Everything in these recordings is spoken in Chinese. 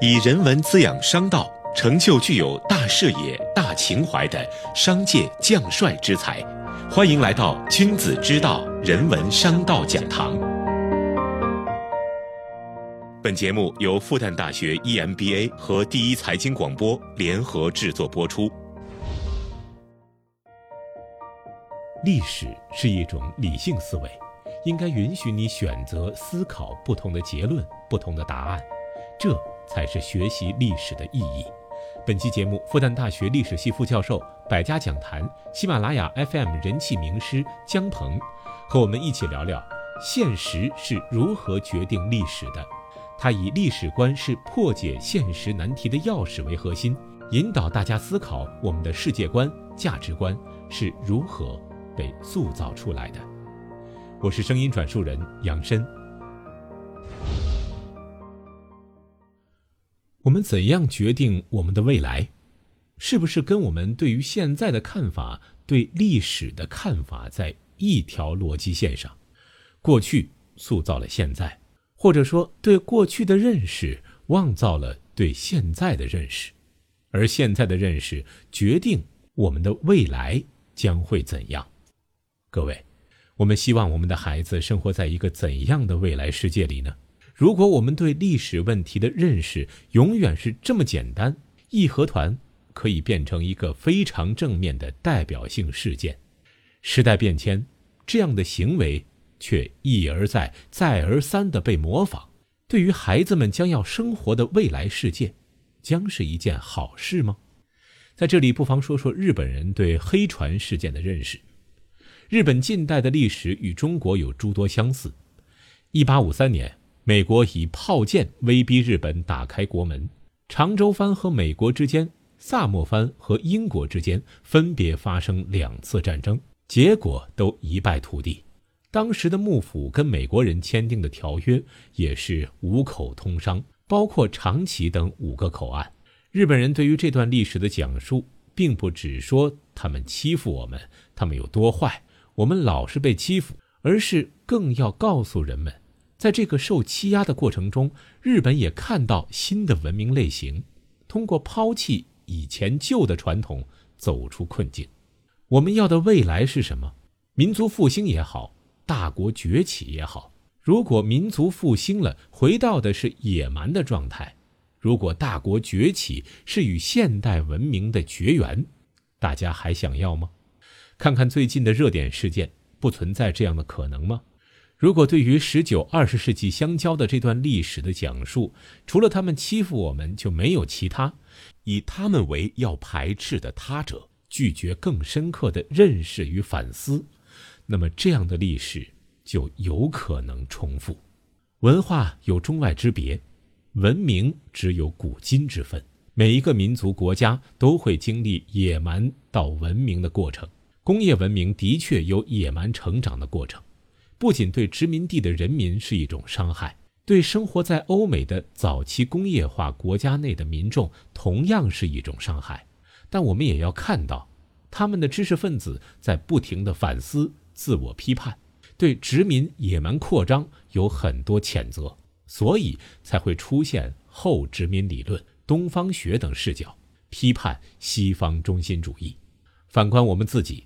以人文滋养商道，成就具有大视野、大情怀的商界将帅之才。欢迎来到君子之道人文商道讲堂。本节目由复旦大学 EMBA 和第一财经广播联合制作播出。历史是一种理性思维，应该允许你选择思考不同的结论、不同的答案，这才是学习历史的意义。本期节目，复旦大学历史系副教授、百家讲坛、喜马拉雅 FM 人气名师姜鹏，和我们一起聊聊现实是如何决定历史的。他以历史观是破解现实难题的钥匙为核心，引导大家思考我们的世界观、价值观是如何。被塑造出来的。我是声音转述人杨深。我们怎样决定我们的未来？是不是跟我们对于现在的看法、对历史的看法在一条逻辑线上？过去塑造了现在，或者说对过去的认识妄造了对现在的认识，而现在的认识决定我们的未来将会怎样？各位，我们希望我们的孩子生活在一个怎样的未来世界里呢？如果我们对历史问题的认识永远是这么简单，义和团可以变成一个非常正面的代表性事件。时代变迁，这样的行为却一而再、再而三的被模仿，对于孩子们将要生活的未来世界，将是一件好事吗？在这里，不妨说说日本人对黑船事件的认识。日本近代的历史与中国有诸多相似。一八五三年，美国以炮舰威逼日本打开国门，长州藩和美国之间、萨摩藩和英国之间分别发生两次战争，结果都一败涂地。当时的幕府跟美国人签订的条约也是五口通商，包括长崎等五个口岸。日本人对于这段历史的讲述，并不只说他们欺负我们，他们有多坏。我们老是被欺负，而是更要告诉人们，在这个受欺压的过程中，日本也看到新的文明类型，通过抛弃以前旧的传统，走出困境。我们要的未来是什么？民族复兴也好，大国崛起也好。如果民族复兴了，回到的是野蛮的状态；如果大国崛起是与现代文明的绝缘，大家还想要吗？看看最近的热点事件，不存在这样的可能吗？如果对于十九、二十世纪相交的这段历史的讲述，除了他们欺负我们就没有其他，以他们为要排斥的他者，拒绝更深刻的认识与反思，那么这样的历史就有可能重复。文化有中外之别，文明只有古今之分。每一个民族国家都会经历野蛮到文明的过程。工业文明的确有野蛮成长的过程，不仅对殖民地的人民是一种伤害，对生活在欧美的早期工业化国家内的民众同样是一种伤害。但我们也要看到，他们的知识分子在不停的反思、自我批判，对殖民野蛮扩张有很多谴责，所以才会出现后殖民理论、东方学等视角，批判西方中心主义。反观我们自己。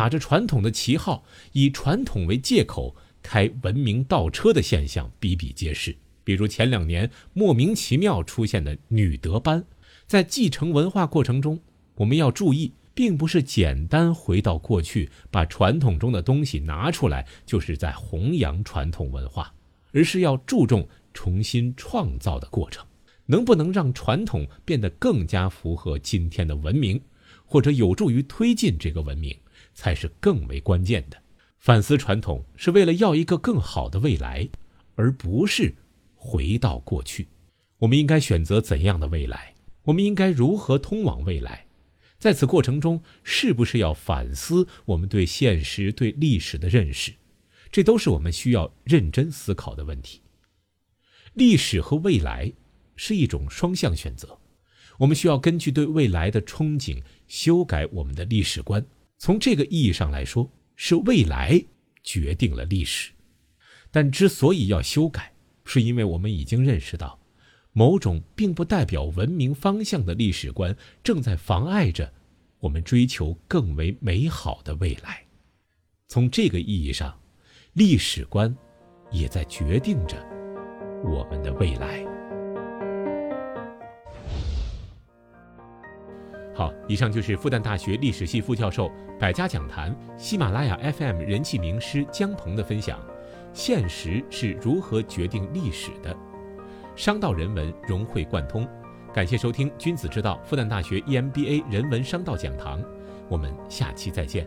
打着传统的旗号，以传统为借口开文明倒车的现象比比皆是。比如前两年莫名其妙出现的女德班，在继承文化过程中，我们要注意，并不是简单回到过去，把传统中的东西拿出来，就是在弘扬传统文化，而是要注重重新创造的过程。能不能让传统变得更加符合今天的文明，或者有助于推进这个文明？才是更为关键的。反思传统是为了要一个更好的未来，而不是回到过去。我们应该选择怎样的未来？我们应该如何通往未来？在此过程中，是不是要反思我们对现实、对历史的认识？这都是我们需要认真思考的问题。历史和未来是一种双向选择，我们需要根据对未来的憧憬，修改我们的历史观。从这个意义上来说，是未来决定了历史，但之所以要修改，是因为我们已经认识到，某种并不代表文明方向的历史观，正在妨碍着我们追求更为美好的未来。从这个意义上，历史观也在决定着我们的未来。好，以上就是复旦大学历史系副教授、百家讲坛、喜马拉雅 FM 人气名师姜鹏的分享。现实是如何决定历史的？商道人文融会贯通。感谢收听《君子之道》复旦大学 EMBA 人文商道讲堂，我们下期再见。